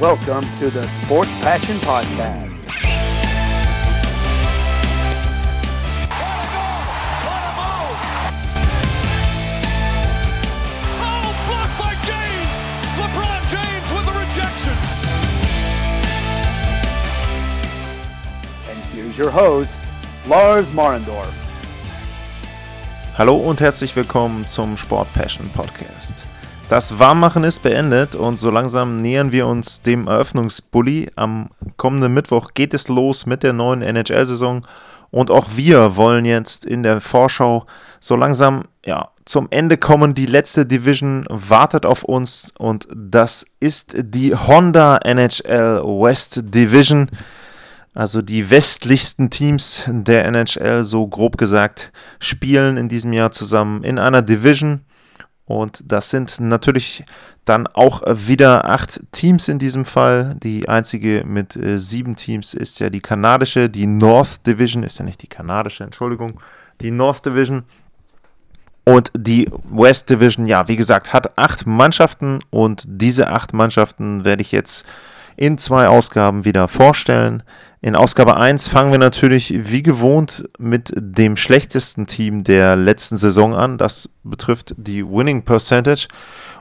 Welcome to the Sports Passion Podcast. Oh, blocked by James! LeBron James with rejection. And here's your host, Lars Marendorf. Hallo und herzlich willkommen zum Sport Passion Podcast. Das Warmmachen ist beendet und so langsam nähern wir uns dem Eröffnungsbully. Am kommenden Mittwoch geht es los mit der neuen NHL-Saison und auch wir wollen jetzt in der Vorschau so langsam ja, zum Ende kommen. Die letzte Division wartet auf uns und das ist die Honda NHL West Division. Also die westlichsten Teams der NHL, so grob gesagt, spielen in diesem Jahr zusammen in einer Division. Und das sind natürlich dann auch wieder acht Teams in diesem Fall. Die einzige mit äh, sieben Teams ist ja die kanadische. Die North Division ist ja nicht die kanadische, Entschuldigung. Die North Division. Und die West Division, ja, wie gesagt, hat acht Mannschaften. Und diese acht Mannschaften werde ich jetzt in zwei Ausgaben wieder vorstellen. In Ausgabe 1 fangen wir natürlich wie gewohnt mit dem schlechtesten Team der letzten Saison an. Das betrifft die Winning Percentage.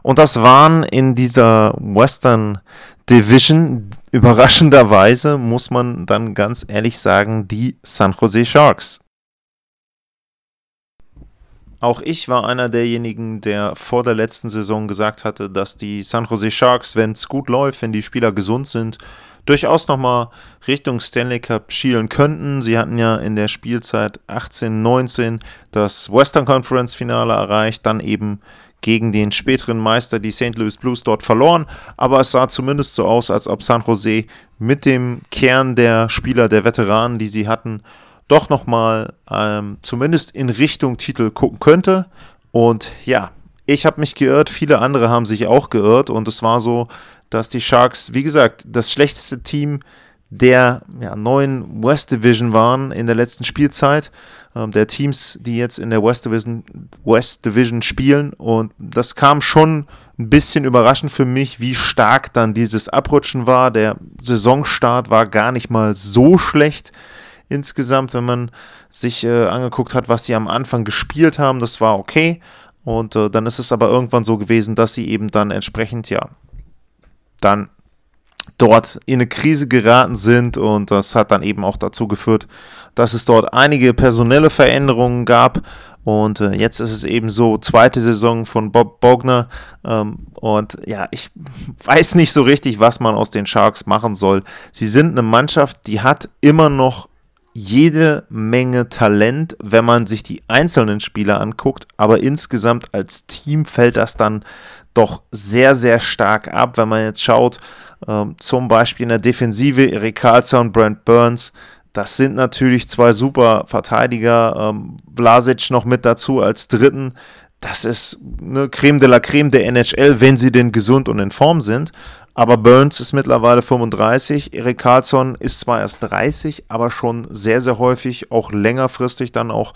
Und das waren in dieser Western Division überraschenderweise, muss man dann ganz ehrlich sagen, die San Jose Sharks. Auch ich war einer derjenigen, der vor der letzten Saison gesagt hatte, dass die San Jose Sharks, wenn es gut läuft, wenn die Spieler gesund sind, durchaus nochmal Richtung Stanley Cup schielen könnten. Sie hatten ja in der Spielzeit 18-19 das Western Conference Finale erreicht, dann eben gegen den späteren Meister, die St. Louis Blues, dort verloren. Aber es sah zumindest so aus, als ob San Jose mit dem Kern der Spieler, der Veteranen, die sie hatten, doch nochmal ähm, zumindest in Richtung Titel gucken könnte. Und ja, ich habe mich geirrt, viele andere haben sich auch geirrt und es war so, dass die Sharks, wie gesagt, das schlechteste Team der ja, neuen West Division waren in der letzten Spielzeit, ähm, der Teams, die jetzt in der West Division, West Division spielen. Und das kam schon ein bisschen überraschend für mich, wie stark dann dieses Abrutschen war. Der Saisonstart war gar nicht mal so schlecht insgesamt, wenn man sich äh, angeguckt hat, was sie am Anfang gespielt haben. Das war okay. Und äh, dann ist es aber irgendwann so gewesen, dass sie eben dann entsprechend, ja, dann dort in eine Krise geraten sind und das hat dann eben auch dazu geführt, dass es dort einige personelle Veränderungen gab und äh, jetzt ist es eben so, zweite Saison von Bob Bogner. Ähm, und ja, ich weiß nicht so richtig, was man aus den Sharks machen soll. Sie sind eine Mannschaft, die hat immer noch jede Menge Talent, wenn man sich die einzelnen Spieler anguckt. Aber insgesamt als Team fällt das dann doch sehr, sehr stark ab, wenn man jetzt schaut, ähm, zum Beispiel in der Defensive Erik Karlsson, Brent Burns, das sind natürlich zwei super Verteidiger, ähm, Vlasic noch mit dazu als dritten, das ist eine Creme de la Creme der NHL, wenn sie denn gesund und in Form sind. Aber Burns ist mittlerweile 35, Erik Karlsson ist zwar erst 30, aber schon sehr, sehr häufig, auch längerfristig dann auch,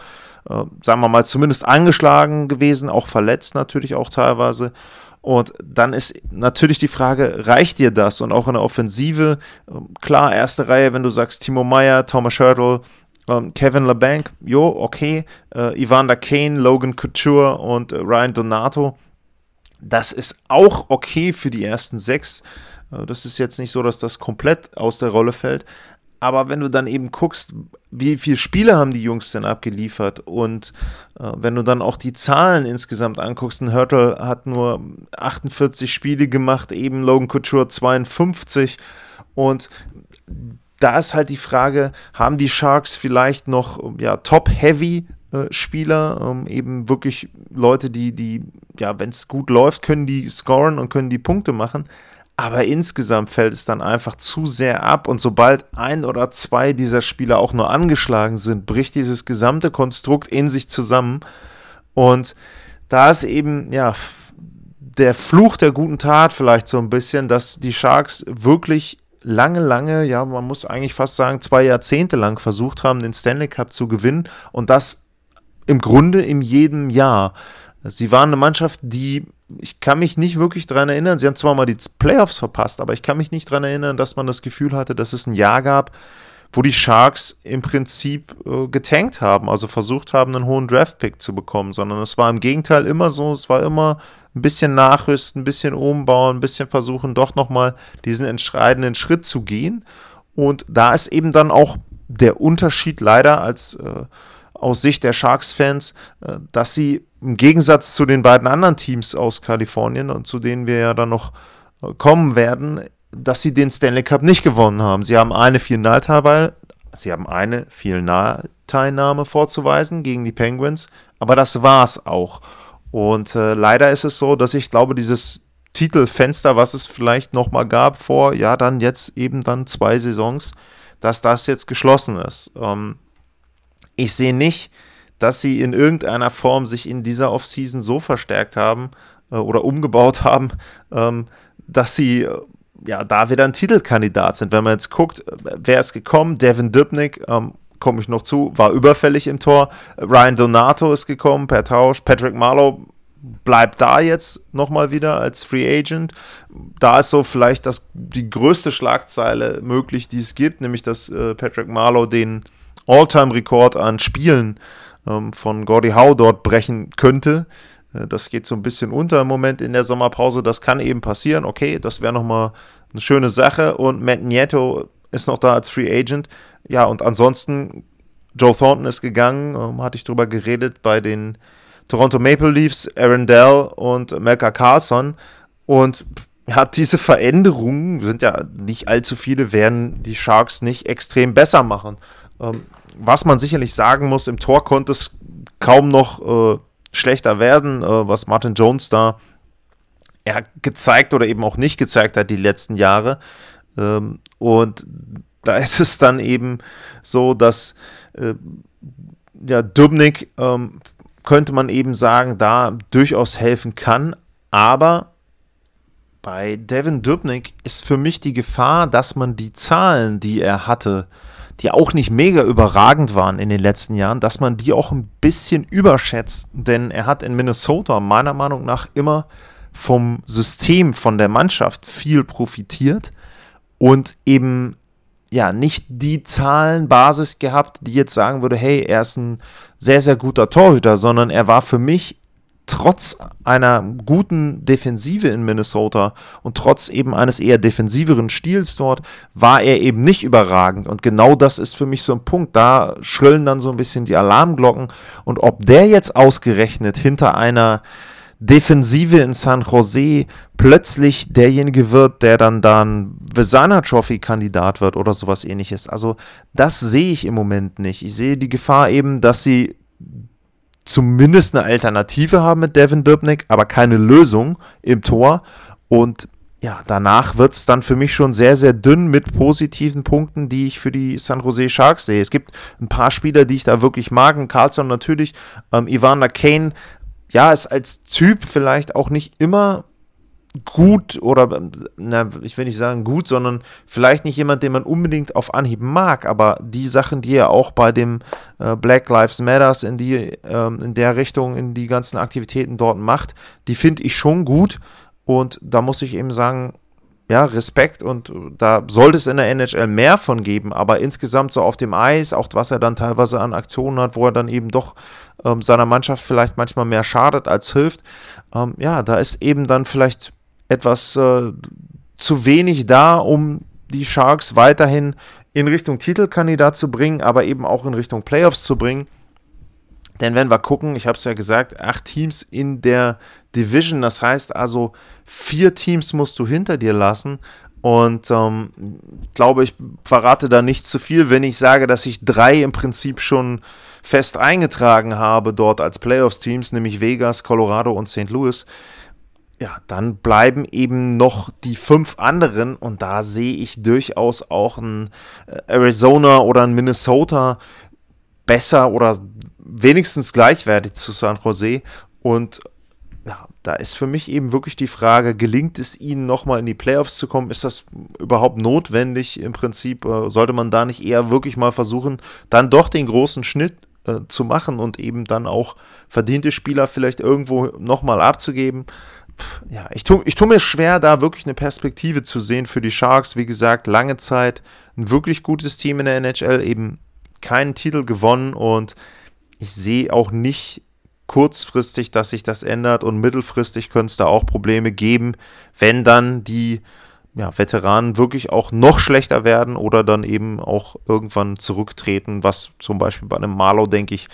äh, sagen wir mal, zumindest angeschlagen gewesen, auch verletzt natürlich auch teilweise. Und dann ist natürlich die Frage, reicht dir das? Und auch in der Offensive, ähm, klar, erste Reihe, wenn du sagst Timo Meyer, Thomas Hurdle, ähm, Kevin LeBanc, jo, okay, äh, Evander Kane, Logan Couture und äh, Ryan Donato, das ist auch okay für die ersten sechs. Äh, das ist jetzt nicht so, dass das komplett aus der Rolle fällt. Aber wenn du dann eben guckst, wie viele Spiele haben die Jungs denn abgeliefert und äh, wenn du dann auch die Zahlen insgesamt anguckst, ein Hurtle hat nur 48 Spiele gemacht, eben Logan Couture 52 und da ist halt die Frage, haben die Sharks vielleicht noch ja, Top-Heavy Spieler, ähm, eben wirklich Leute, die, die, ja, wenn es gut läuft, können die scoren und können die Punkte machen. Aber insgesamt fällt es dann einfach zu sehr ab und sobald ein oder zwei dieser Spieler auch nur angeschlagen sind, bricht dieses gesamte Konstrukt in sich zusammen. Und da ist eben, ja, der Fluch der guten Tat vielleicht so ein bisschen, dass die Sharks wirklich lange, lange, ja, man muss eigentlich fast sagen, zwei Jahrzehnte lang versucht haben, den Stanley Cup zu gewinnen und das im Grunde in jedem Jahr. Sie waren eine Mannschaft, die ich kann mich nicht wirklich daran erinnern, sie haben zwar mal die Playoffs verpasst, aber ich kann mich nicht daran erinnern, dass man das Gefühl hatte, dass es ein Jahr gab, wo die Sharks im Prinzip äh, getankt haben, also versucht haben, einen hohen Draft-Pick zu bekommen, sondern es war im Gegenteil immer so, es war immer ein bisschen nachrüsten, ein bisschen umbauen, ein bisschen versuchen, doch nochmal diesen entscheidenden Schritt zu gehen. Und da ist eben dann auch der Unterschied leider als äh, aus Sicht der Sharks-Fans, äh, dass sie im Gegensatz zu den beiden anderen Teams aus Kalifornien und zu denen wir ja dann noch äh, kommen werden, dass sie den Stanley Cup nicht gewonnen haben. Sie haben eine Finalteilnahme, sie haben eine Finalteilnahme vorzuweisen gegen die Penguins, aber das war's auch. Und äh, leider ist es so, dass ich glaube, dieses Titelfenster, was es vielleicht noch mal gab vor, ja, dann jetzt eben dann zwei Saisons, dass das jetzt geschlossen ist. Ähm, ich sehe nicht, dass sie in irgendeiner Form sich in dieser Offseason so verstärkt haben äh, oder umgebaut haben, ähm, dass sie äh, ja da wieder ein Titelkandidat sind. Wenn man jetzt guckt, wer ist gekommen, Devin Dubnik, ähm, komme ich noch zu, war überfällig im Tor. Ryan Donato ist gekommen per Tausch. Patrick Marlowe bleibt da jetzt nochmal wieder als Free Agent. Da ist so vielleicht das, die größte Schlagzeile möglich, die es gibt, nämlich dass äh, Patrick Marlowe den All-Time-Rekord an Spielen ähm, von Gordie Howe dort brechen könnte. Äh, das geht so ein bisschen unter im Moment in der Sommerpause. Das kann eben passieren. Okay, das wäre nochmal eine schöne Sache. Und Matt Nieto ist noch da als Free Agent. Ja, und ansonsten, Joe Thornton ist gegangen, ähm, hatte ich drüber geredet bei den Toronto Maple Leafs, Aaron Dell und Melka Carlson. Und ja, diese Veränderungen sind ja nicht allzu viele, werden die Sharks nicht extrem besser machen. Ähm, was man sicherlich sagen muss, im Tor konnte es kaum noch äh, schlechter werden, äh, was Martin Jones da ja, gezeigt oder eben auch nicht gezeigt hat die letzten Jahre. Ähm, und da ist es dann eben so, dass äh, ja, Dubnik ähm, könnte man eben sagen, da durchaus helfen kann, aber bei Devin Dubnik ist für mich die Gefahr, dass man die Zahlen, die er hatte, die auch nicht mega überragend waren in den letzten Jahren, dass man die auch ein bisschen überschätzt. Denn er hat in Minnesota meiner Meinung nach immer vom System, von der Mannschaft viel profitiert und eben ja nicht die Zahlenbasis gehabt, die jetzt sagen würde, hey, er ist ein sehr, sehr guter Torhüter, sondern er war für mich trotz einer guten Defensive in Minnesota und trotz eben eines eher defensiveren Stils dort, war er eben nicht überragend. Und genau das ist für mich so ein Punkt. Da schrillen dann so ein bisschen die Alarmglocken. Und ob der jetzt ausgerechnet hinter einer Defensive in San Jose plötzlich derjenige wird, der dann dann Vesana Trophy Kandidat wird oder sowas ähnliches. Also das sehe ich im Moment nicht. Ich sehe die Gefahr eben, dass sie zumindest eine Alternative haben mit Devin Dubnik, aber keine Lösung im Tor. Und ja, danach wird es dann für mich schon sehr, sehr dünn mit positiven Punkten, die ich für die San Jose Sharks sehe. Es gibt ein paar Spieler, die ich da wirklich mag. Carlson natürlich, ähm, Ivana Kane, ja, ist als Typ vielleicht auch nicht immer gut oder, na, ich will nicht sagen gut, sondern vielleicht nicht jemand, den man unbedingt auf Anhieb mag, aber die Sachen, die er auch bei dem äh, Black Lives Matters in die, ähm, in der Richtung, in die ganzen Aktivitäten dort macht, die finde ich schon gut und da muss ich eben sagen, ja, Respekt und da sollte es in der NHL mehr von geben, aber insgesamt so auf dem Eis, auch was er dann teilweise an Aktionen hat, wo er dann eben doch ähm, seiner Mannschaft vielleicht manchmal mehr schadet als hilft, ähm, ja, da ist eben dann vielleicht etwas äh, zu wenig da, um die Sharks weiterhin in Richtung Titelkandidat zu bringen, aber eben auch in Richtung Playoffs zu bringen. Denn wenn wir gucken, ich habe es ja gesagt, acht Teams in der Division, das heißt also, vier Teams musst du hinter dir lassen. Und ähm, glaube, ich verrate da nicht zu viel, wenn ich sage, dass ich drei im Prinzip schon fest eingetragen habe dort als Playoffs-Teams, nämlich Vegas, Colorado und St. Louis ja, dann bleiben eben noch die fünf anderen und da sehe ich durchaus auch ein äh, Arizona oder ein Minnesota besser oder wenigstens gleichwertig zu San Jose und ja, da ist für mich eben wirklich die Frage, gelingt es ihnen nochmal in die Playoffs zu kommen? Ist das überhaupt notwendig im Prinzip? Äh, sollte man da nicht eher wirklich mal versuchen, dann doch den großen Schnitt äh, zu machen und eben dann auch verdiente Spieler vielleicht irgendwo nochmal abzugeben? Ja, ich tue ich tu mir schwer, da wirklich eine Perspektive zu sehen für die Sharks. Wie gesagt, lange Zeit ein wirklich gutes Team in der NHL, eben keinen Titel gewonnen und ich sehe auch nicht kurzfristig, dass sich das ändert und mittelfristig könnte es da auch Probleme geben, wenn dann die ja, Veteranen wirklich auch noch schlechter werden oder dann eben auch irgendwann zurücktreten, was zum Beispiel bei einem Marlow, denke ich,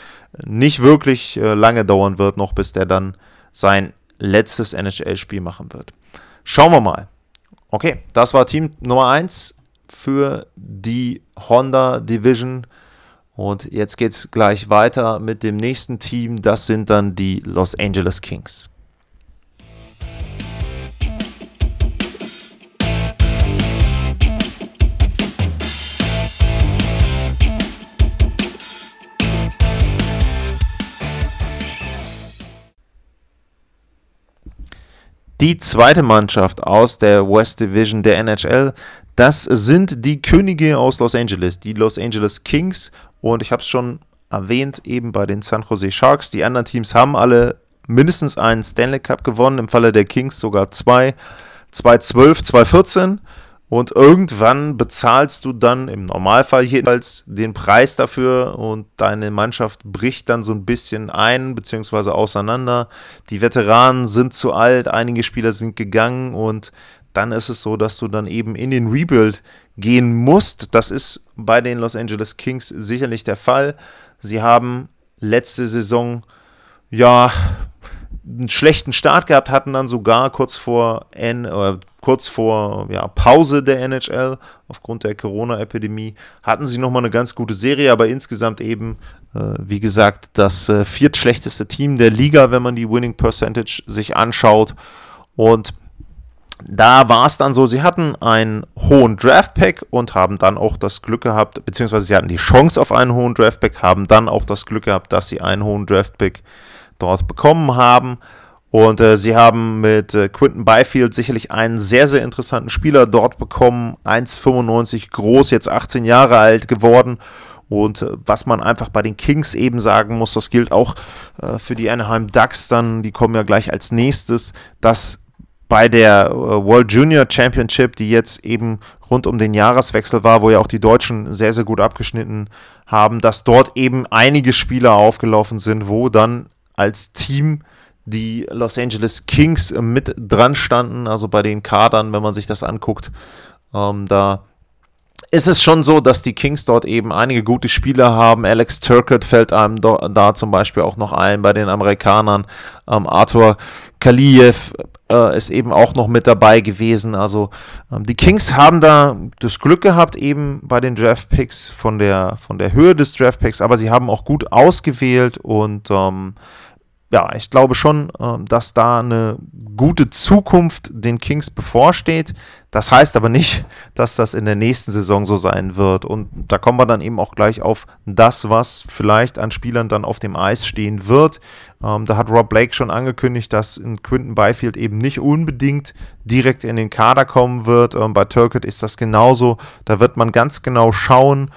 nicht wirklich äh, lange dauern wird, noch bis der dann sein letztes NHL-Spiel machen wird. Schauen wir mal. Okay, das war Team Nummer 1 für die Honda Division. Und jetzt geht es gleich weiter mit dem nächsten Team. Das sind dann die Los Angeles Kings. Die zweite Mannschaft aus der West Division der NHL, das sind die Könige aus Los Angeles, die Los Angeles Kings. Und ich habe es schon erwähnt, eben bei den San Jose Sharks. Die anderen Teams haben alle mindestens einen Stanley Cup gewonnen, im Falle der Kings sogar zwei. 2012, 2014. Und irgendwann bezahlst du dann im Normalfall jedenfalls den Preis dafür und deine Mannschaft bricht dann so ein bisschen ein bzw. auseinander. Die Veteranen sind zu alt, einige Spieler sind gegangen und dann ist es so, dass du dann eben in den Rebuild gehen musst. Das ist bei den Los Angeles Kings sicherlich der Fall. Sie haben letzte Saison ja einen schlechten Start gehabt, hatten dann sogar kurz vor, N, äh, kurz vor ja, Pause der NHL aufgrund der Corona-Epidemie, hatten sie nochmal eine ganz gute Serie, aber insgesamt eben, äh, wie gesagt, das äh, viertschlechteste Team der Liga, wenn man die Winning Percentage sich anschaut. Und da war es dann so, sie hatten einen hohen Draft-Pack und haben dann auch das Glück gehabt, beziehungsweise sie hatten die Chance auf einen hohen Draft-Pack, haben dann auch das Glück gehabt, dass sie einen hohen Draft-Pack dort bekommen haben. Und äh, sie haben mit äh, Quinton Byfield sicherlich einen sehr, sehr interessanten Spieler dort bekommen. 1,95 groß, jetzt 18 Jahre alt geworden. Und äh, was man einfach bei den Kings eben sagen muss, das gilt auch äh, für die Anaheim Ducks dann, die kommen ja gleich als nächstes, dass bei der äh, World Junior Championship, die jetzt eben rund um den Jahreswechsel war, wo ja auch die Deutschen sehr, sehr gut abgeschnitten haben, dass dort eben einige Spieler aufgelaufen sind, wo dann als Team die Los Angeles Kings mit dran standen, also bei den Kadern, wenn man sich das anguckt. Ähm, da ist es schon so, dass die Kings dort eben einige gute Spieler haben. Alex Turcotte fällt einem da zum Beispiel auch noch ein bei den Amerikanern. Ähm, Arthur Kaliev äh, ist eben auch noch mit dabei gewesen. Also ähm, die Kings haben da das Glück gehabt, eben bei den Draft Picks von der, von der Höhe des Draft Picks, aber sie haben auch gut ausgewählt und ähm, ja, ich glaube schon, ähm, dass da eine gute Zukunft den Kings bevorsteht. Das heißt aber nicht, dass das in der nächsten Saison so sein wird. Und da kommen wir dann eben auch gleich auf das, was vielleicht an Spielern dann auf dem Eis stehen wird. Ähm, da hat Rob Blake schon angekündigt, dass in Quinton Byfield eben nicht unbedingt direkt in den Kader kommen wird. Ähm, bei Turkett ist das genauso. Da wird man ganz genau schauen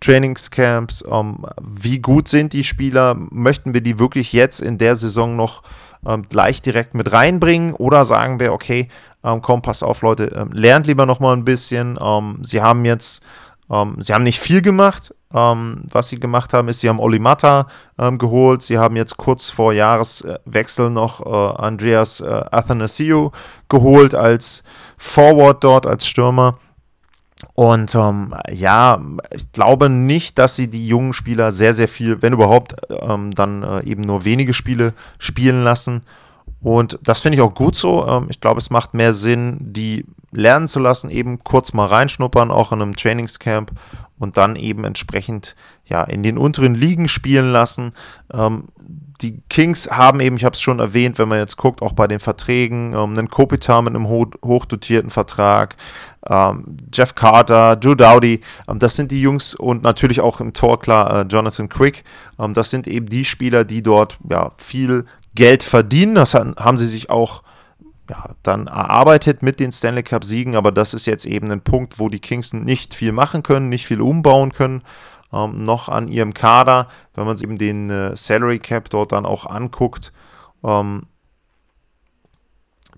Trainingscamps, ähm, wie gut sind die Spieler, möchten wir die wirklich jetzt in der Saison noch ähm, gleich direkt mit reinbringen? Oder sagen wir, okay, ähm, komm, passt auf Leute, ähm, lernt lieber noch mal ein bisschen, ähm, sie haben jetzt, ähm, sie haben nicht viel gemacht, was sie gemacht haben ist, sie haben Olimata geholt, sie haben jetzt kurz vor Jahreswechsel noch äh, Andreas äh, Athanasiou geholt als Forward dort, als Stürmer und ähm, ja, ich glaube nicht, dass sie die jungen Spieler sehr, sehr viel, wenn überhaupt, ähm, dann äh, eben nur wenige Spiele spielen lassen. Und das finde ich auch gut so. Ähm, ich glaube, es macht mehr Sinn, die lernen zu lassen, eben kurz mal reinschnuppern, auch in einem Trainingscamp und dann eben entsprechend ja in den unteren Ligen spielen lassen. Ähm, die Kings haben eben, ich habe es schon erwähnt, wenn man jetzt guckt, auch bei den Verträgen, ähm, einen Kopitar mit einem ho hochdotierten Vertrag, ähm, Jeff Carter, Drew Dowdy, ähm, das sind die Jungs und natürlich auch im Tor klar äh, Jonathan Quick. Ähm, das sind eben die Spieler, die dort ja viel Geld verdienen. Das haben sie sich auch ja, dann erarbeitet mit den Stanley Cup-Siegen, aber das ist jetzt eben ein Punkt, wo die Kings nicht viel machen können, nicht viel umbauen können. Ähm, noch an ihrem Kader, wenn man sich eben den äh, Salary Cap dort dann auch anguckt, ähm,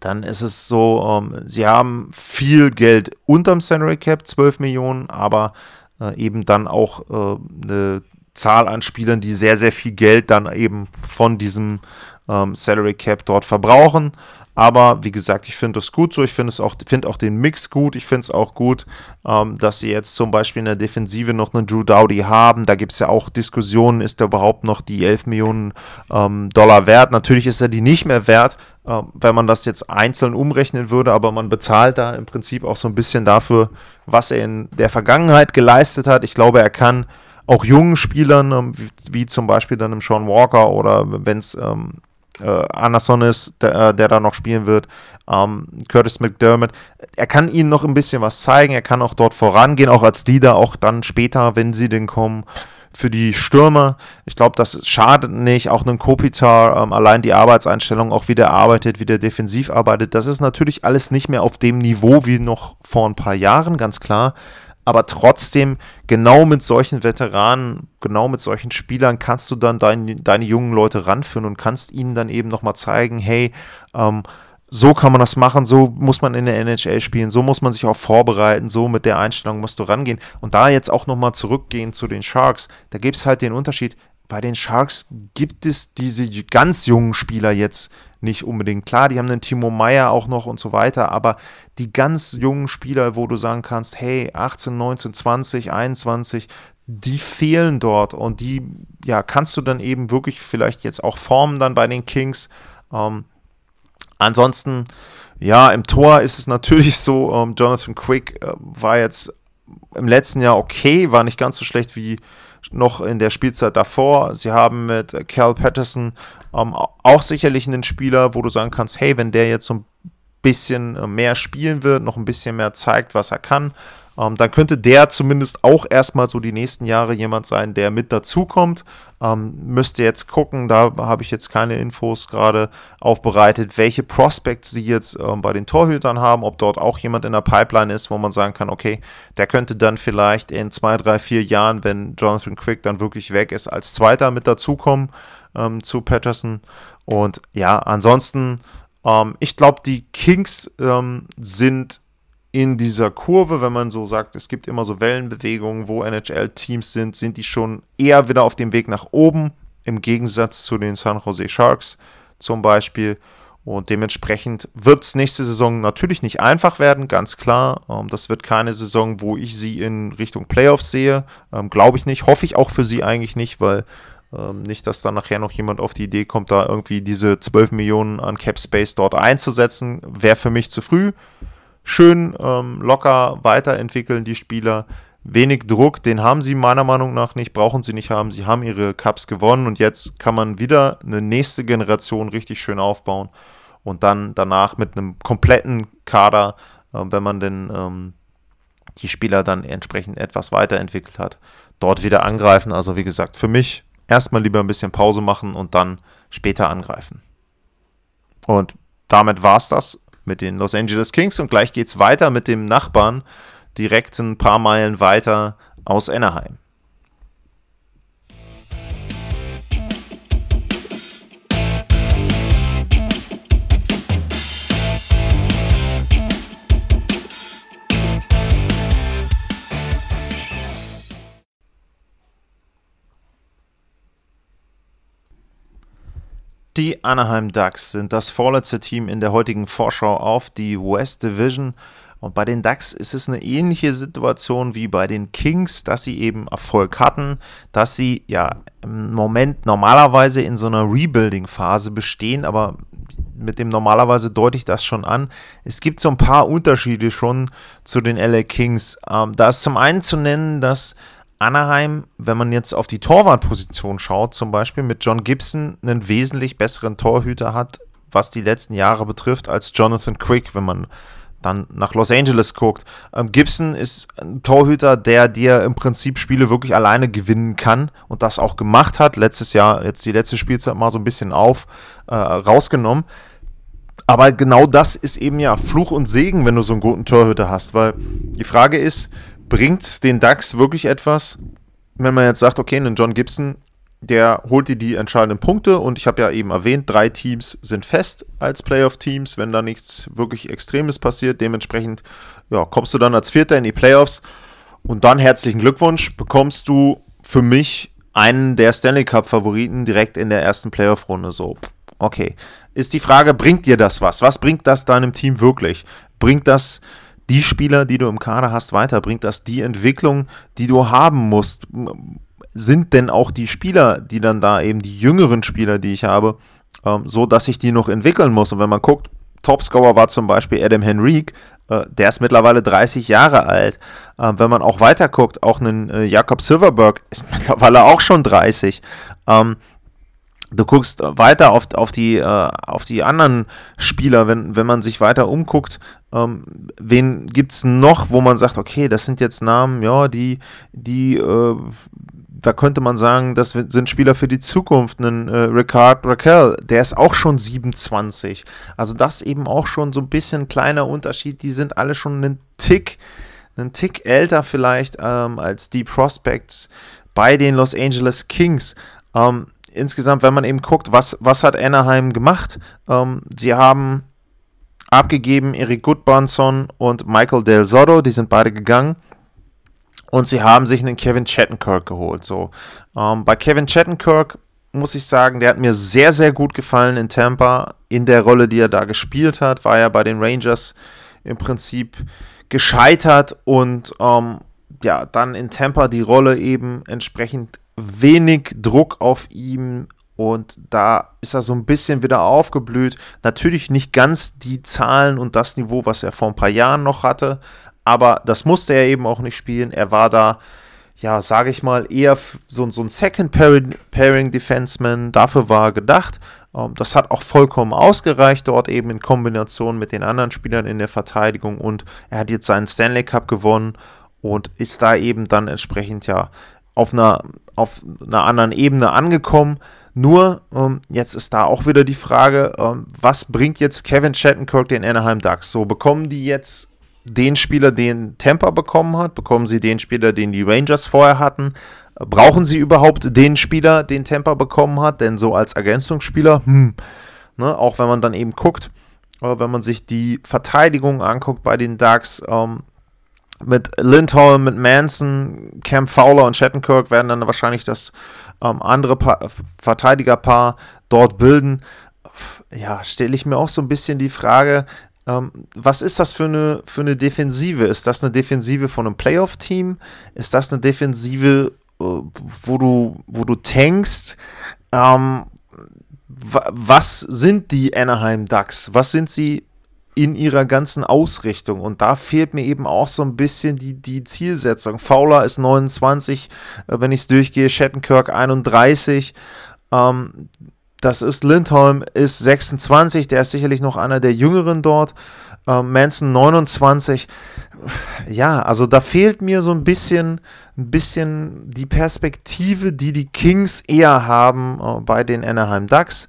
dann ist es so, ähm, sie haben viel Geld unterm Salary Cap, 12 Millionen, aber äh, eben dann auch äh, eine Zahl an Spielern, die sehr, sehr viel Geld dann eben von diesem ähm, Salary Cap dort verbrauchen. Aber wie gesagt, ich finde das gut so. Ich finde auch, finde auch den Mix gut. Ich finde es auch gut, ähm, dass sie jetzt zum Beispiel in der Defensive noch einen Drew Dowdy haben. Da gibt es ja auch Diskussionen, ist er überhaupt noch die 11 Millionen ähm, Dollar wert? Natürlich ist er die nicht mehr wert, äh, wenn man das jetzt einzeln umrechnen würde, aber man bezahlt da im Prinzip auch so ein bisschen dafür, was er in der Vergangenheit geleistet hat. Ich glaube, er kann auch jungen Spielern, ähm, wie, wie, zum Beispiel dann im Sean Walker oder wenn es ähm, äh, Anderson ist, der, äh, der da noch spielen wird, ähm, Curtis McDermott. Er kann ihnen noch ein bisschen was zeigen, er kann auch dort vorangehen, auch als Leader, auch dann später, wenn sie denn kommen. Für die Stürmer, ich glaube, das schadet nicht. Auch ein Kopitar, ähm, allein die Arbeitseinstellung, auch wie der arbeitet, wie der defensiv arbeitet, das ist natürlich alles nicht mehr auf dem Niveau wie noch vor ein paar Jahren, ganz klar aber trotzdem genau mit solchen Veteranen, genau mit solchen Spielern kannst du dann dein, deine jungen Leute ranführen und kannst ihnen dann eben nochmal zeigen, hey, ähm, so kann man das machen, so muss man in der NHL spielen, so muss man sich auch vorbereiten, so mit der Einstellung musst du rangehen. Und da jetzt auch nochmal zurückgehen zu den Sharks, da gibt es halt den Unterschied, bei den Sharks gibt es diese ganz jungen Spieler jetzt nicht unbedingt. Klar, die haben den Timo Meyer auch noch und so weiter, aber die ganz jungen Spieler, wo du sagen kannst, hey, 18, 19, 20, 21, die fehlen dort und die, ja, kannst du dann eben wirklich vielleicht jetzt auch formen dann bei den Kings. Ähm, ansonsten, ja, im Tor ist es natürlich so, ähm, Jonathan Quick äh, war jetzt im letzten Jahr okay, war nicht ganz so schlecht wie noch in der Spielzeit davor. Sie haben mit Cal Patterson ähm, auch sicherlich einen Spieler, wo du sagen kannst, hey, wenn der jetzt so ein bisschen äh, mehr spielen wird, noch ein bisschen mehr zeigt, was er kann, ähm, dann könnte der zumindest auch erstmal so die nächsten Jahre jemand sein, der mit dazukommt. Ähm, müsste jetzt gucken, da habe ich jetzt keine Infos gerade aufbereitet, welche Prospects sie jetzt ähm, bei den Torhütern haben, ob dort auch jemand in der Pipeline ist, wo man sagen kann, okay, der könnte dann vielleicht in zwei, drei, vier Jahren, wenn Jonathan Quick dann wirklich weg ist, als Zweiter mit dazukommen ähm, zu Patterson. Und ja, ansonsten, ähm, ich glaube, die Kings ähm, sind in dieser Kurve, wenn man so sagt, es gibt immer so Wellenbewegungen, wo NHL-Teams sind, sind die schon eher wieder auf dem Weg nach oben, im Gegensatz zu den San Jose Sharks zum Beispiel. Und dementsprechend wird es nächste Saison natürlich nicht einfach werden, ganz klar. Ähm, das wird keine Saison, wo ich sie in Richtung Playoffs sehe. Ähm, Glaube ich nicht, hoffe ich auch für sie eigentlich nicht, weil ähm, nicht, dass dann nachher noch jemand auf die Idee kommt, da irgendwie diese 12 Millionen an Cap Space dort einzusetzen. Wäre für mich zu früh schön ähm, locker weiterentwickeln, die Spieler. Wenig Druck, den haben sie meiner Meinung nach nicht, brauchen sie nicht haben. Sie haben ihre Cups gewonnen und jetzt kann man wieder eine nächste Generation richtig schön aufbauen und dann danach mit einem kompletten Kader, äh, wenn man denn ähm, die Spieler dann entsprechend etwas weiterentwickelt hat, dort wieder angreifen. Also wie gesagt, für mich erstmal lieber ein bisschen Pause machen und dann später angreifen. Und damit war es das mit den Los Angeles Kings und gleich geht es weiter mit dem Nachbarn direkt ein paar Meilen weiter aus Anaheim. Die Anaheim Ducks sind das vorletzte Team in der heutigen Vorschau auf die West Division. Und bei den Ducks ist es eine ähnliche Situation wie bei den Kings, dass sie eben Erfolg hatten, dass sie ja im Moment normalerweise in so einer Rebuilding-Phase bestehen, aber mit dem normalerweise deute ich das schon an. Es gibt so ein paar Unterschiede schon zu den LA Kings. Ähm, da ist zum einen zu nennen, dass Anaheim, wenn man jetzt auf die Torwartposition schaut, zum Beispiel mit John Gibson einen wesentlich besseren Torhüter hat, was die letzten Jahre betrifft, als Jonathan Quick, wenn man dann nach Los Angeles guckt. Ähm, Gibson ist ein Torhüter, der dir im Prinzip Spiele wirklich alleine gewinnen kann und das auch gemacht hat. Letztes Jahr, jetzt die letzte Spielzeit mal so ein bisschen auf, äh, rausgenommen. Aber genau das ist eben ja Fluch und Segen, wenn du so einen guten Torhüter hast, weil die Frage ist, bringt es den DAX wirklich etwas, wenn man jetzt sagt, okay, einen John Gibson der holt dir die entscheidenden Punkte und ich habe ja eben erwähnt, drei Teams sind fest als Playoff-Teams, wenn da nichts wirklich Extremes passiert. Dementsprechend ja, kommst du dann als Vierter in die Playoffs und dann herzlichen Glückwunsch, bekommst du für mich einen der Stanley Cup-Favoriten direkt in der ersten Playoff-Runde. So, okay. Ist die Frage, bringt dir das was? Was bringt das deinem Team wirklich? Bringt das die Spieler, die du im Kader hast, weiter? Bringt das die Entwicklung, die du haben musst? sind denn auch die Spieler, die dann da eben die jüngeren Spieler, die ich habe, ähm, so, dass ich die noch entwickeln muss. Und wenn man guckt, Topscorer war zum Beispiel Adam Henrique, äh, der ist mittlerweile 30 Jahre alt. Äh, wenn man auch weiter guckt, auch ein äh, Jakob Silverberg ist mittlerweile auch schon 30. Ähm, du guckst weiter auf, auf, die, äh, auf die anderen Spieler, wenn, wenn man sich weiter umguckt, ähm, wen gibt es noch, wo man sagt, okay, das sind jetzt Namen, ja, die, die äh, da könnte man sagen, das sind Spieler für die Zukunft. Ein äh, Ricard Raquel, der ist auch schon 27. Also das eben auch schon so ein bisschen ein kleiner Unterschied. Die sind alle schon einen Tick, einen Tick älter vielleicht ähm, als die Prospects bei den Los Angeles Kings. Ähm, insgesamt, wenn man eben guckt, was, was hat Anaheim gemacht? Ähm, sie haben abgegeben Eric Goodbranson und Michael Del Zotto, die sind beide gegangen. Und sie haben sich einen Kevin Chattenkirk geholt. So. Ähm, bei Kevin Chattenkirk muss ich sagen, der hat mir sehr, sehr gut gefallen in Tampa. In der Rolle, die er da gespielt hat, war er bei den Rangers im Prinzip gescheitert und ähm, ja, dann in Tampa die Rolle eben entsprechend wenig Druck auf ihm und da ist er so ein bisschen wieder aufgeblüht. Natürlich nicht ganz die Zahlen und das Niveau, was er vor ein paar Jahren noch hatte, aber das musste er eben auch nicht spielen. Er war da, ja, sage ich mal, eher so, so ein Second Pairing Defenseman. Dafür war er gedacht. Ähm, das hat auch vollkommen ausgereicht dort eben in Kombination mit den anderen Spielern in der Verteidigung. Und er hat jetzt seinen Stanley Cup gewonnen und ist da eben dann entsprechend ja auf einer, auf einer anderen Ebene angekommen. Nur, ähm, jetzt ist da auch wieder die Frage, ähm, was bringt jetzt Kevin Shattenkirk den Anaheim Ducks? So, bekommen die jetzt den Spieler, den Tampa bekommen hat? Bekommen sie den Spieler, den die Rangers vorher hatten? Brauchen sie überhaupt den Spieler, den Tampa bekommen hat? Denn so als Ergänzungsspieler, hm, ne, auch wenn man dann eben guckt, äh, wenn man sich die Verteidigung anguckt bei den Ducks, ähm, mit Lindholm, mit Manson, Cam Fowler und Shattenkirk werden dann wahrscheinlich das ähm, andere pa Verteidigerpaar dort bilden. Ja, stelle ich mir auch so ein bisschen die Frage, ähm, was ist das für eine, für eine Defensive? Ist das eine Defensive von einem Playoff-Team? Ist das eine Defensive, äh, wo du, wo du tankst? Ähm, was sind die Anaheim Ducks? Was sind sie in ihrer ganzen Ausrichtung? Und da fehlt mir eben auch so ein bisschen die, die Zielsetzung. Fowler ist 29, äh, wenn ich es durchgehe, Shattenkirk 31. Ähm, das ist Lindholm, ist 26, der ist sicherlich noch einer der Jüngeren dort. Ähm, Manson 29. Ja, also da fehlt mir so ein bisschen, ein bisschen die Perspektive, die die Kings eher haben äh, bei den Anaheim Ducks.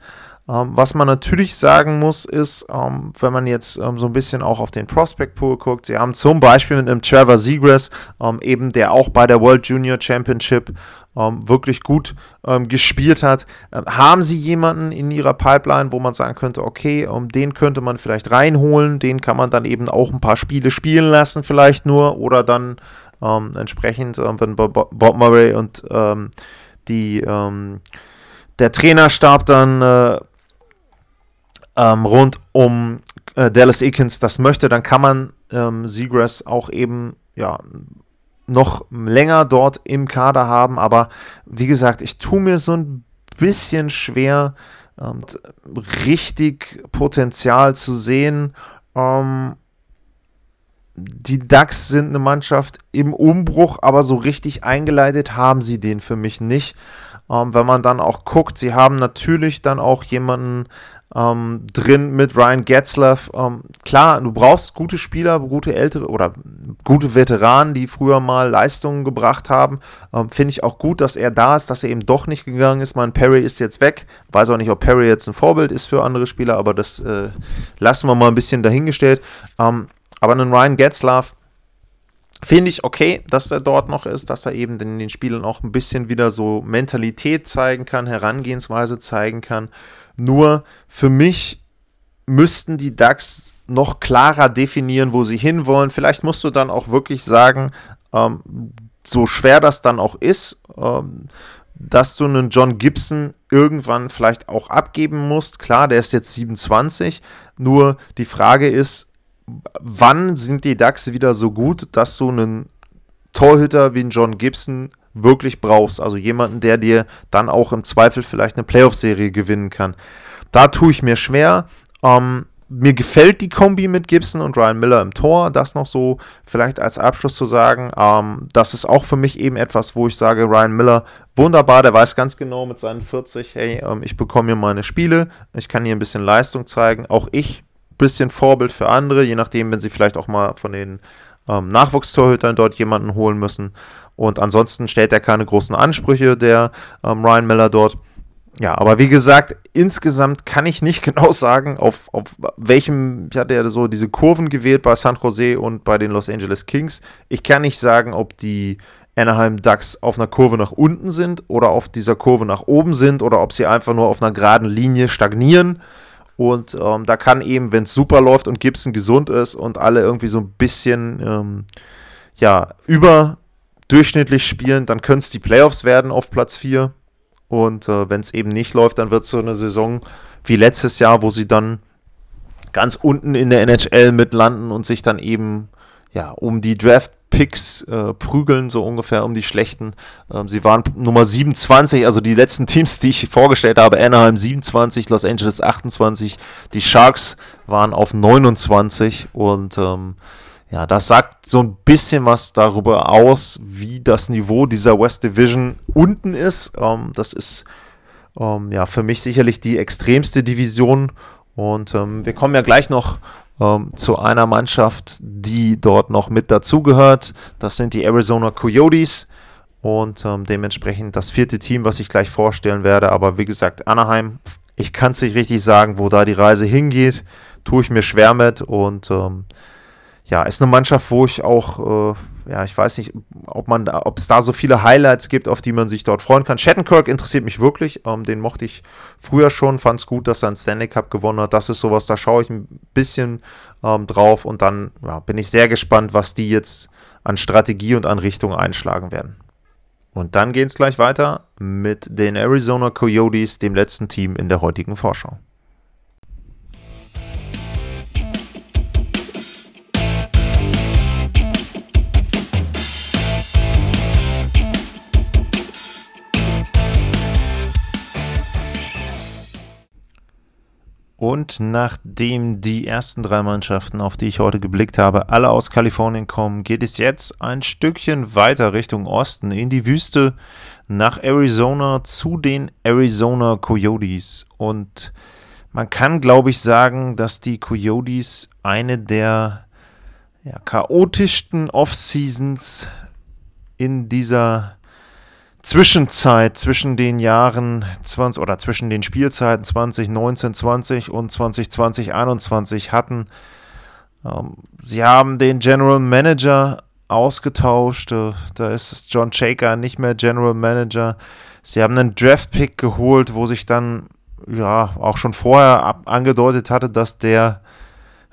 Ähm, was man natürlich sagen muss, ist, ähm, wenn man jetzt ähm, so ein bisschen auch auf den Prospect Pool guckt, sie haben zum Beispiel mit einem Trevor Seagrass, ähm, eben der auch bei der World Junior Championship ähm, wirklich gut ähm, gespielt hat. haben sie jemanden in ihrer Pipeline, wo man sagen könnte, okay, den könnte man vielleicht reinholen, den kann man dann eben auch ein paar Spiele spielen lassen, vielleicht nur, oder dann entsprechend, wenn Bob Murray und die der Trainerstab dann äh, ähm, rund um äh, Dallas Eakins das möchte, dann kann man ähm, Seagrass auch eben ja noch länger dort im Kader haben. Aber wie gesagt, ich tue mir so ein bisschen schwer, ähm, richtig Potenzial zu sehen. Ähm, die Ducks sind eine Mannschaft im Umbruch, aber so richtig eingeleitet haben sie den für mich nicht. Ähm, wenn man dann auch guckt, sie haben natürlich dann auch jemanden ähm, drin mit Ryan Getzlaff. Ähm, klar, du brauchst gute Spieler, gute ältere oder gute Veteranen, die früher mal Leistungen gebracht haben. Ähm, Finde ich auch gut, dass er da ist, dass er eben doch nicht gegangen ist. Mein Perry ist jetzt weg. Weiß auch nicht, ob Perry jetzt ein Vorbild ist für andere Spieler, aber das äh, lassen wir mal ein bisschen dahingestellt. Ähm, aber einen Ryan Getzlaff Finde ich okay, dass er dort noch ist, dass er eben in den Spielen auch ein bisschen wieder so Mentalität zeigen kann, Herangehensweise zeigen kann. Nur für mich müssten die Ducks noch klarer definieren, wo sie hinwollen. Vielleicht musst du dann auch wirklich sagen, ähm, so schwer das dann auch ist, ähm, dass du einen John Gibson irgendwann vielleicht auch abgeben musst. Klar, der ist jetzt 27, nur die Frage ist, wann sind die Ducks wieder so gut, dass du einen Torhüter wie einen John Gibson wirklich brauchst. Also jemanden, der dir dann auch im Zweifel vielleicht eine Playoff-Serie gewinnen kann. Da tue ich mir schwer. Ähm, mir gefällt die Kombi mit Gibson und Ryan Miller im Tor. Das noch so vielleicht als Abschluss zu sagen. Ähm, das ist auch für mich eben etwas, wo ich sage, Ryan Miller, wunderbar, der weiß ganz genau mit seinen 40, hey, ähm, ich bekomme hier meine Spiele, ich kann hier ein bisschen Leistung zeigen. Auch ich, bisschen Vorbild für andere, je nachdem, wenn sie vielleicht auch mal von den ähm, Nachwuchstorhütern dort jemanden holen müssen. Und ansonsten stellt er keine großen Ansprüche, der ähm, Ryan Miller dort. Ja, aber wie gesagt, insgesamt kann ich nicht genau sagen, auf, auf welchem, ja so diese Kurven gewählt bei San Jose und bei den Los Angeles Kings. Ich kann nicht sagen, ob die Anaheim Ducks auf einer Kurve nach unten sind oder auf dieser Kurve nach oben sind oder ob sie einfach nur auf einer geraden Linie stagnieren. Und ähm, da kann eben, wenn es super läuft und Gibson gesund ist und alle irgendwie so ein bisschen ähm, ja, überdurchschnittlich spielen, dann können es die Playoffs werden auf Platz 4. Und äh, wenn es eben nicht läuft, dann wird es so eine Saison wie letztes Jahr, wo sie dann ganz unten in der NHL mitlanden und sich dann eben ja um die Draft Picks äh, prügeln, so ungefähr um die schlechten. Ähm, sie waren Nummer 27, also die letzten Teams, die ich vorgestellt habe, Anaheim 27, Los Angeles 28, die Sharks waren auf 29 und ähm, ja, das sagt so ein bisschen was darüber aus, wie das Niveau dieser West Division unten ist. Ähm, das ist ähm, ja für mich sicherlich die extremste Division. Und ähm, wir kommen ja gleich noch ähm, zu einer Mannschaft, die dort noch mit dazugehört. Das sind die Arizona Coyotes. Und ähm, dementsprechend das vierte Team, was ich gleich vorstellen werde. Aber wie gesagt, Anaheim, ich kann es nicht richtig sagen, wo da die Reise hingeht. Tue ich mir schwer mit. Und ähm, ja, ist eine Mannschaft, wo ich auch, äh, ja, ich weiß nicht, ob man, ob es da so viele Highlights gibt, auf die man sich dort freuen kann. Shattenkirk interessiert mich wirklich, ähm, den mochte ich früher schon, fand es gut, dass er einen Stanley Cup gewonnen hat. Das ist sowas, da schaue ich ein bisschen ähm, drauf und dann ja, bin ich sehr gespannt, was die jetzt an Strategie und an Richtung einschlagen werden. Und dann geht es gleich weiter mit den Arizona Coyotes, dem letzten Team in der heutigen Vorschau. Und nachdem die ersten drei Mannschaften, auf die ich heute geblickt habe, alle aus Kalifornien kommen, geht es jetzt ein Stückchen weiter Richtung Osten in die Wüste nach Arizona zu den Arizona Coyotes. Und man kann, glaube ich, sagen, dass die Coyotes eine der ja, chaotischsten Off-Seasons in dieser Zwischenzeit zwischen den Jahren 20 oder zwischen den Spielzeiten 2019, 20 und 2020, 21 hatten. Ähm, sie haben den General Manager ausgetauscht. Äh, da ist John Shaker nicht mehr General Manager. Sie haben einen Draft-Pick geholt, wo sich dann ja auch schon vorher angedeutet hatte, dass der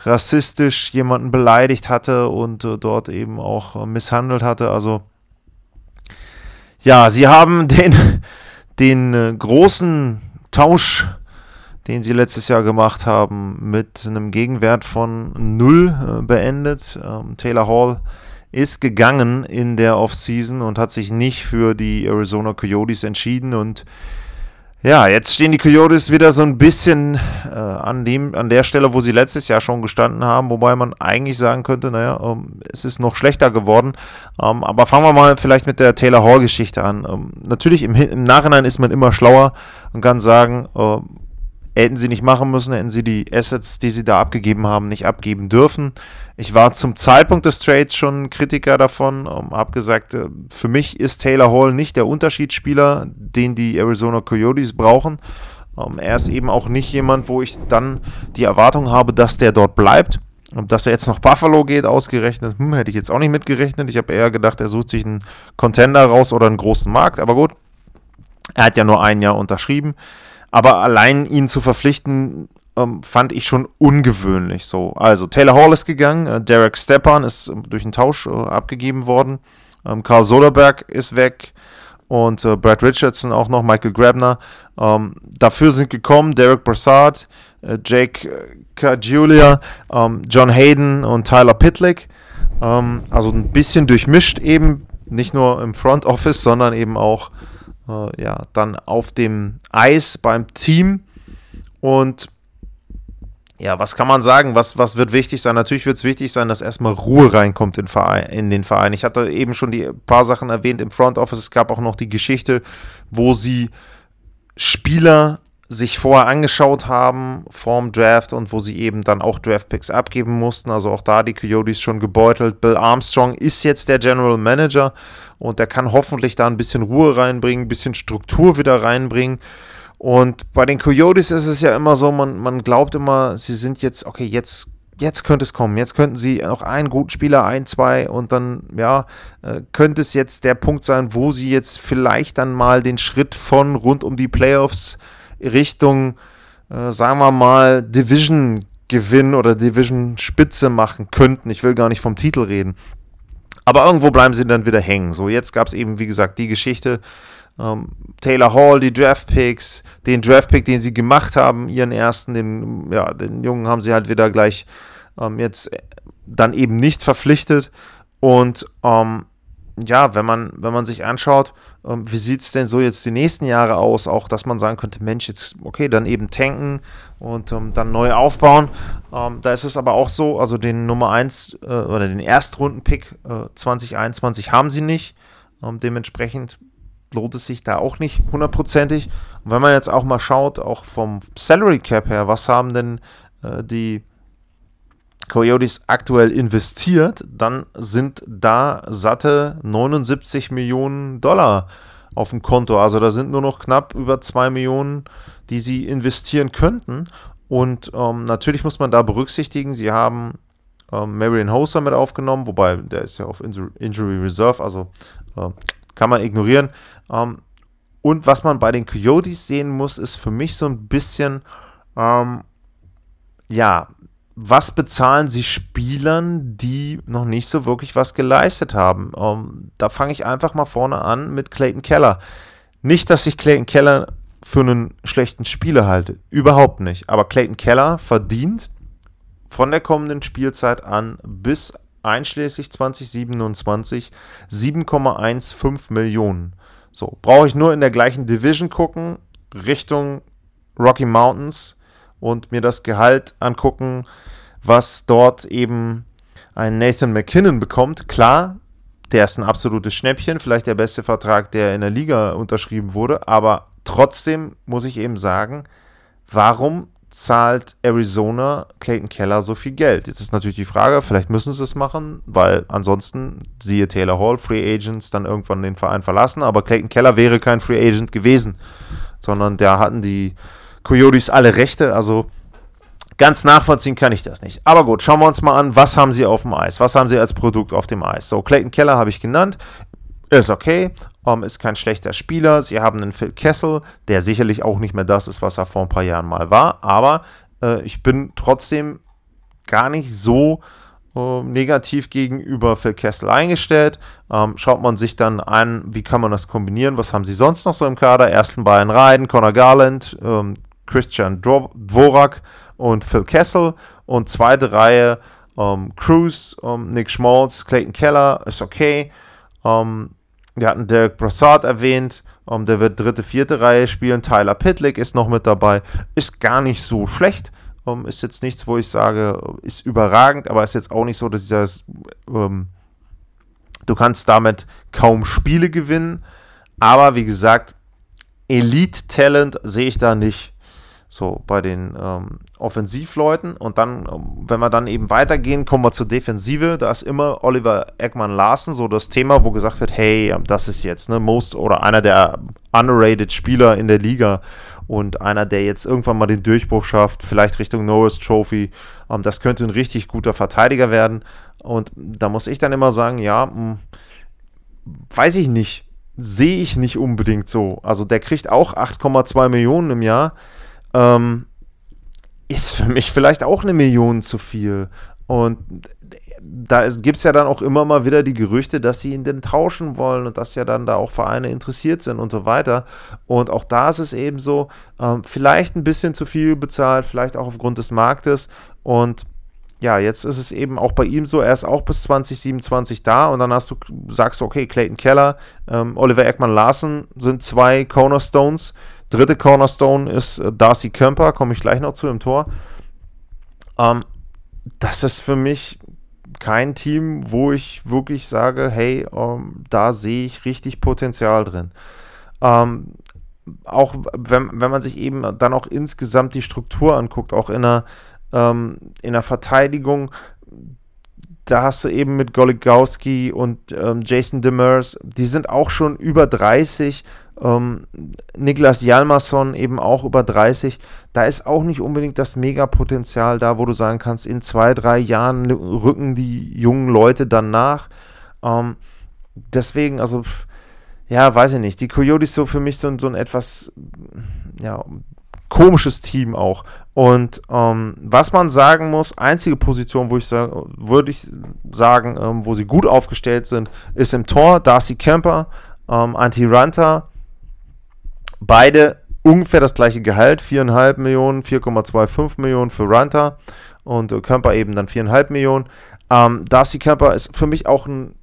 rassistisch jemanden beleidigt hatte und äh, dort eben auch äh, misshandelt hatte. Also ja, sie haben den, den äh, großen Tausch, den sie letztes Jahr gemacht haben, mit einem Gegenwert von null äh, beendet. Ähm, Taylor Hall ist gegangen in der Offseason und hat sich nicht für die Arizona Coyotes entschieden und ja, jetzt stehen die Coyotes wieder so ein bisschen äh, an, dem, an der Stelle, wo sie letztes Jahr schon gestanden haben, wobei man eigentlich sagen könnte, naja, ähm, es ist noch schlechter geworden. Ähm, aber fangen wir mal vielleicht mit der Taylor Hall-Geschichte an. Ähm, natürlich im, im, Nachhinein ist man immer schlauer und kann sagen, äh, hätten sie nicht machen müssen, hätten sie die Assets, die sie da abgegeben haben, nicht abgeben dürfen. Ich war zum Zeitpunkt des Trades schon Kritiker davon, habe gesagt, äh, für mich ist Taylor Hall nicht der Unterschiedsspieler, den die Arizona Coyotes brauchen. Um, er ist eben auch nicht jemand, wo ich dann die Erwartung habe, dass der dort bleibt. Dass er jetzt noch Buffalo geht, ausgerechnet, hm, hätte ich jetzt auch nicht mitgerechnet. Ich habe eher gedacht, er sucht sich einen Contender raus oder einen großen Markt. Aber gut, er hat ja nur ein Jahr unterschrieben. Aber allein ihn zu verpflichten, ähm, fand ich schon ungewöhnlich so. Also Taylor Hall ist gegangen, äh, Derek Stepan ist äh, durch einen Tausch äh, abgegeben worden, ähm, Karl Soderberg ist weg und äh, Brad Richardson auch noch, Michael Grabner. Ähm, dafür sind gekommen Derek Brassard, äh, Jake Cajulia, ähm, John Hayden und Tyler Pitlick. Ähm, also ein bisschen durchmischt eben, nicht nur im Front Office, sondern eben auch äh, ja, dann auf dem Eis beim Team. Und ja, was kann man sagen? Was, was wird wichtig sein? Natürlich wird es wichtig sein, dass erstmal Ruhe reinkommt in, Verein, in den Verein. Ich hatte eben schon die paar Sachen erwähnt im Front Office. Es gab auch noch die Geschichte, wo sie Spieler sich vorher angeschaut haben vorm Draft und wo sie eben dann auch Draftpicks abgeben mussten. Also auch da die Coyotes schon gebeutelt. Bill Armstrong ist jetzt der General Manager und der kann hoffentlich da ein bisschen Ruhe reinbringen, ein bisschen Struktur wieder reinbringen. Und bei den Coyotes ist es ja immer so, man, man glaubt immer, sie sind jetzt, okay, jetzt, jetzt könnte es kommen. Jetzt könnten sie noch einen guten Spieler, ein, zwei und dann, ja, äh, könnte es jetzt der Punkt sein, wo sie jetzt vielleicht dann mal den Schritt von rund um die Playoffs Richtung, äh, sagen wir mal, Division Gewinn oder Division Spitze machen könnten. Ich will gar nicht vom Titel reden. Aber irgendwo bleiben sie dann wieder hängen. So, jetzt gab es eben, wie gesagt, die Geschichte, ähm, Taylor Hall, die Draftpicks, den Draftpick, den sie gemacht haben, ihren ersten, den, ja, den Jungen haben sie halt wieder gleich ähm, jetzt dann eben nicht verpflichtet. Und ähm, ja, wenn man, wenn man sich anschaut, ähm, wie sieht es denn so jetzt die nächsten Jahre aus, auch dass man sagen könnte, Mensch, jetzt, okay, dann eben tanken und ähm, dann neu aufbauen. Ähm, da ist es aber auch so, also den Nummer 1 äh, oder den Erstrunden-Pick äh, 2021 haben sie nicht. Ähm, dementsprechend lohnt es sich da auch nicht hundertprozentig. Und wenn man jetzt auch mal schaut, auch vom Salary Cap her, was haben denn äh, die Coyotes aktuell investiert, dann sind da satte 79 Millionen Dollar auf dem Konto. Also da sind nur noch knapp über 2 Millionen, die sie investieren könnten. Und ähm, natürlich muss man da berücksichtigen, sie haben ähm, Marion Hoser mit aufgenommen, wobei der ist ja auf Injury Reserve, also äh, kann man ignorieren. Ähm, und was man bei den Coyotes sehen muss, ist für mich so ein bisschen, ähm, ja, was bezahlen sie Spielern, die noch nicht so wirklich was geleistet haben? Ähm, da fange ich einfach mal vorne an mit Clayton Keller. Nicht, dass ich Clayton Keller für einen schlechten Spieler halte. Überhaupt nicht. Aber Clayton Keller verdient von der kommenden Spielzeit an bis einschließlich 2027 7,15 Millionen. So, brauche ich nur in der gleichen Division gucken, Richtung Rocky Mountains und mir das Gehalt angucken, was dort eben ein Nathan McKinnon bekommt. Klar, der ist ein absolutes Schnäppchen, vielleicht der beste Vertrag, der in der Liga unterschrieben wurde, aber trotzdem muss ich eben sagen, warum zahlt Arizona Clayton Keller so viel Geld? Jetzt ist natürlich die Frage, vielleicht müssen sie es machen, weil ansonsten, siehe Taylor Hall, Free Agents dann irgendwann den Verein verlassen, aber Clayton Keller wäre kein Free Agent gewesen, sondern da hatten die Coyotes alle Rechte, also ganz nachvollziehen kann ich das nicht. Aber gut, schauen wir uns mal an, was haben sie auf dem Eis? Was haben sie als Produkt auf dem Eis? So, Clayton Keller habe ich genannt. Ist okay, um, ist kein schlechter Spieler. Sie haben einen Phil Kessel, der sicherlich auch nicht mehr das ist, was er vor ein paar Jahren mal war. Aber äh, ich bin trotzdem gar nicht so äh, negativ gegenüber Phil Kessel eingestellt. Ähm, schaut man sich dann an, wie kann man das kombinieren? Was haben sie sonst noch so im Kader? Ersten beiden Reihen, Connor Garland, ähm, Christian Dvorak und Phil Kessel. Und zweite Reihe, ähm, Cruz, ähm, Nick Schmaltz, Clayton Keller, ist okay. Ähm, wir hatten Derek Brassard erwähnt, ähm, der wird dritte, vierte Reihe spielen. Tyler Pitlick ist noch mit dabei. Ist gar nicht so schlecht. Ähm, ist jetzt nichts, wo ich sage, ist überragend, aber ist jetzt auch nicht so, dass ich das, ähm, du kannst damit kaum Spiele gewinnen. Aber wie gesagt, Elite-Talent sehe ich da nicht. So, bei den ähm, Offensivleuten. Und dann, ähm, wenn wir dann eben weitergehen, kommen wir zur Defensive. Da ist immer Oliver Eckmann Larsen so das Thema, wo gesagt wird, hey, ähm, das ist jetzt ne, most oder einer der underrated Spieler in der Liga. und einer, der jetzt irgendwann mal den Durchbruch schafft, vielleicht Richtung Norris Trophy. Ähm, das könnte ein richtig guter Verteidiger werden. Und da muss ich dann immer sagen, ja, mh, hm, weiß ich nicht. Sehe ich nicht unbedingt so. Also der kriegt auch 8,2 Millionen im Jahr. Ähm, ist für mich vielleicht auch eine Million zu viel. Und da gibt es ja dann auch immer mal wieder die Gerüchte, dass sie ihn denn tauschen wollen und dass ja dann da auch Vereine interessiert sind und so weiter. Und auch da ist es eben so, ähm, vielleicht ein bisschen zu viel bezahlt, vielleicht auch aufgrund des Marktes. Und ja, jetzt ist es eben auch bei ihm so, er ist auch bis 2027 da und dann hast du, sagst du, okay, Clayton Keller, ähm, Oliver Eckmann Larsen sind zwei Cornerstones. Dritte Cornerstone ist äh, Darcy Kemper, komme ich gleich noch zu im Tor. Ähm, das ist für mich kein Team, wo ich wirklich sage, hey, ähm, da sehe ich richtig Potenzial drin. Ähm, auch wenn, wenn man sich eben dann auch insgesamt die Struktur anguckt, auch in der, ähm, in der Verteidigung, da hast du eben mit Goligowski und ähm, Jason Demers, die sind auch schon über 30 ähm, Niklas Jalmason eben auch über 30. Da ist auch nicht unbedingt das Megapotenzial da, wo du sagen kannst, in zwei, drei Jahren rücken die jungen Leute dann nach. Ähm, deswegen, also, ja, weiß ich nicht. Die Coyotes so für mich so, so ein etwas, ja, komisches Team auch. Und ähm, was man sagen muss, einzige Position, wo ich würde ich sagen, ähm, wo sie gut aufgestellt sind, ist im Tor Darcy Kemper, ähm, Anti Ranta Beide ungefähr das gleiche Gehalt, 4,5 Millionen, 4,25 Millionen für Runter und äh, Kemper eben dann 4,5 Millionen. Ähm, Darcy Kemper ist für mich auch ein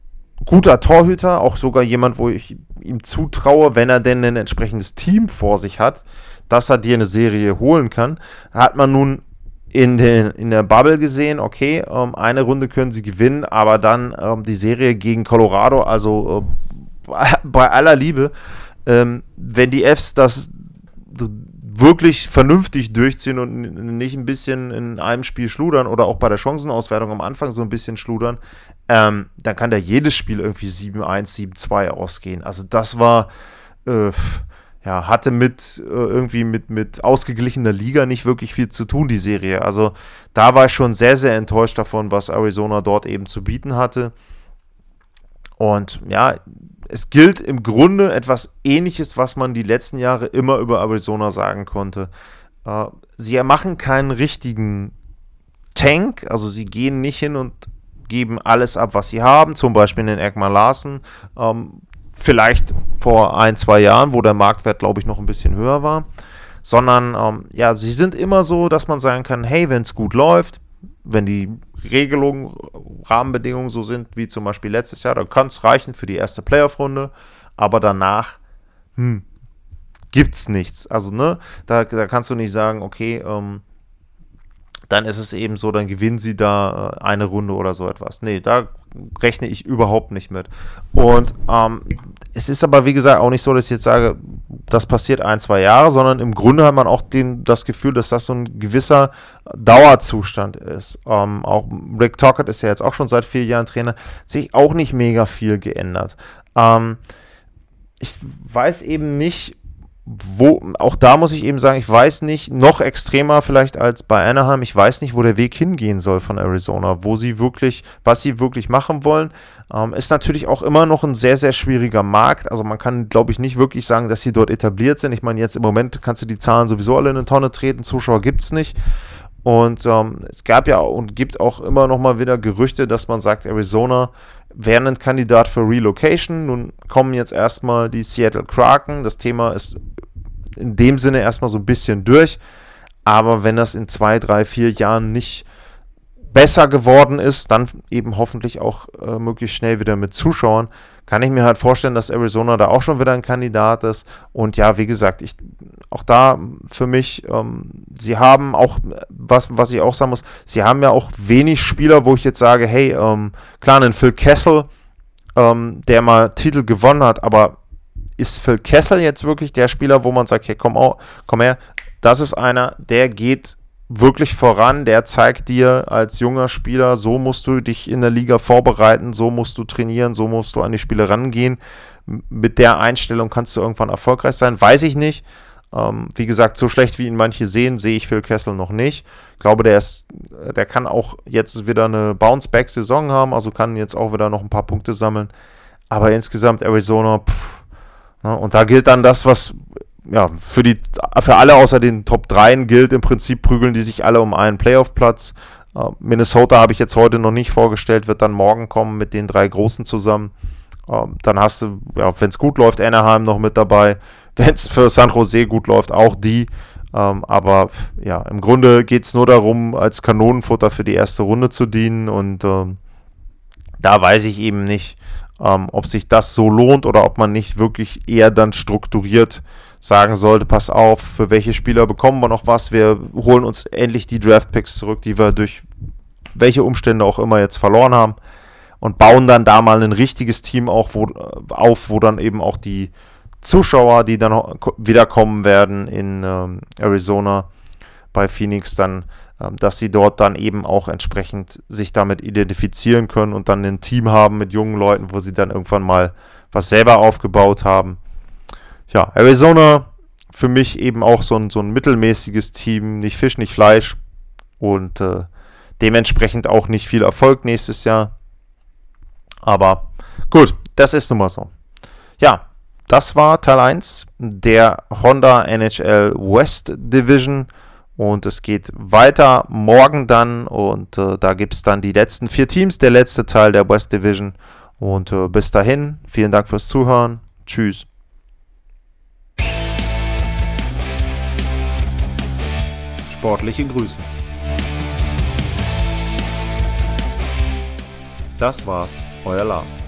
guter Torhüter, auch sogar jemand, wo ich ihm zutraue, wenn er denn ein entsprechendes Team vor sich hat, dass er dir eine Serie holen kann. Hat man nun in, den, in der Bubble gesehen, okay, ähm, eine Runde können sie gewinnen, aber dann ähm, die Serie gegen Colorado, also äh, bei aller Liebe, ähm, wenn die Fs das wirklich vernünftig durchziehen und nicht ein bisschen in einem Spiel schludern oder auch bei der Chancenauswertung am Anfang so ein bisschen schludern, ähm, dann kann da jedes Spiel irgendwie 7-1, 7-2 ausgehen. Also das war, äh, ja, hatte mit äh, irgendwie mit, mit ausgeglichener Liga nicht wirklich viel zu tun, die Serie. Also da war ich schon sehr, sehr enttäuscht davon, was Arizona dort eben zu bieten hatte. Und ja, es gilt im Grunde etwas Ähnliches, was man die letzten Jahre immer über Arizona sagen konnte. Äh, sie machen keinen richtigen Tank, also sie gehen nicht hin und geben alles ab, was sie haben, zum Beispiel in den Ekman Larsen. Ähm, vielleicht vor ein, zwei Jahren, wo der Marktwert, glaube ich, noch ein bisschen höher war. Sondern, ähm, ja, sie sind immer so, dass man sagen kann, hey, wenn es gut läuft, wenn die Regelungen, Rahmenbedingungen so sind wie zum Beispiel letztes Jahr, dann kann es reichen für die erste Playoff-Runde, aber danach hm, gibt es nichts. Also, ne, da, da kannst du nicht sagen, okay, ähm, dann ist es eben so, dann gewinnen sie da äh, eine Runde oder so etwas. Nee, da rechne ich überhaupt nicht mit. Und ähm, es ist aber, wie gesagt, auch nicht so, dass ich jetzt sage, das passiert ein, zwei Jahre, sondern im Grunde hat man auch den, das Gefühl, dass das so ein gewisser Dauerzustand ist. Ähm, auch Rick Tockett ist ja jetzt auch schon seit vier Jahren Trainer, sich auch nicht mega viel geändert. Ähm, ich weiß eben nicht, wo, auch da muss ich eben sagen, ich weiß nicht, noch extremer vielleicht als bei Anaheim, ich weiß nicht, wo der Weg hingehen soll von Arizona, wo sie wirklich, was sie wirklich machen wollen. Ähm, ist natürlich auch immer noch ein sehr, sehr schwieriger Markt. Also man kann, glaube ich, nicht wirklich sagen, dass sie dort etabliert sind. Ich meine, jetzt im Moment kannst du die Zahlen sowieso alle in eine Tonne treten, Zuschauer gibt es nicht. Und ähm, es gab ja und gibt auch immer noch mal wieder Gerüchte, dass man sagt, Arizona wäre ein Kandidat für Relocation. Nun kommen jetzt erstmal die Seattle Kraken. Das Thema ist in dem Sinne erstmal so ein bisschen durch. Aber wenn das in zwei, drei, vier Jahren nicht besser geworden ist, dann eben hoffentlich auch äh, möglichst schnell wieder mit Zuschauern, kann ich mir halt vorstellen, dass Arizona da auch schon wieder ein Kandidat ist. Und ja, wie gesagt, ich, auch da für mich, ähm, sie haben auch, was, was ich auch sagen muss, sie haben ja auch wenig Spieler, wo ich jetzt sage, hey, ähm, klar, einen Phil Kessel, ähm, der mal Titel gewonnen hat, aber ist Phil Kessel jetzt wirklich der Spieler, wo man sagt, hey, komm, komm her, das ist einer, der geht wirklich voran, der zeigt dir als junger Spieler, so musst du dich in der Liga vorbereiten, so musst du trainieren, so musst du an die Spiele rangehen. Mit der Einstellung kannst du irgendwann erfolgreich sein, weiß ich nicht. Ähm, wie gesagt, so schlecht wie ihn manche sehen, sehe ich Phil Kessel noch nicht. Ich glaube, der ist, der kann auch jetzt wieder eine Bounce-Back-Saison haben, also kann jetzt auch wieder noch ein paar Punkte sammeln. Aber insgesamt Arizona, pff, ne, und da gilt dann das, was ja, für, die, für alle außer den Top 3 gilt im Prinzip, prügeln die sich alle um einen Playoff-Platz. Uh, Minnesota habe ich jetzt heute noch nicht vorgestellt, wird dann morgen kommen mit den drei Großen zusammen. Uh, dann hast du, ja, wenn es gut läuft, Anaheim noch mit dabei. Wenn es für San Jose gut läuft, auch die. Ähm, aber ja, im Grunde geht es nur darum, als Kanonenfutter für die erste Runde zu dienen. Und ähm, da weiß ich eben nicht, ähm, ob sich das so lohnt oder ob man nicht wirklich eher dann strukturiert sagen sollte, pass auf, für welche Spieler bekommen wir noch was, wir holen uns endlich die Draftpicks zurück, die wir durch welche Umstände auch immer jetzt verloren haben und bauen dann da mal ein richtiges Team auch wo, auf, wo dann eben auch die Zuschauer, die dann wiederkommen werden in ähm, Arizona bei Phoenix, dann, ähm, dass sie dort dann eben auch entsprechend sich damit identifizieren können und dann ein Team haben mit jungen Leuten, wo sie dann irgendwann mal was selber aufgebaut haben ja, Arizona für mich eben auch so ein, so ein mittelmäßiges Team, nicht Fisch, nicht Fleisch und äh, dementsprechend auch nicht viel Erfolg nächstes Jahr. Aber gut, das ist nun mal so. Ja, das war Teil 1 der Honda NHL West Division. Und es geht weiter morgen dann. Und äh, da gibt es dann die letzten vier Teams, der letzte Teil der West Division. Und äh, bis dahin, vielen Dank fürs Zuhören. Tschüss. Sportliche Grüße. Das war's, euer Lars.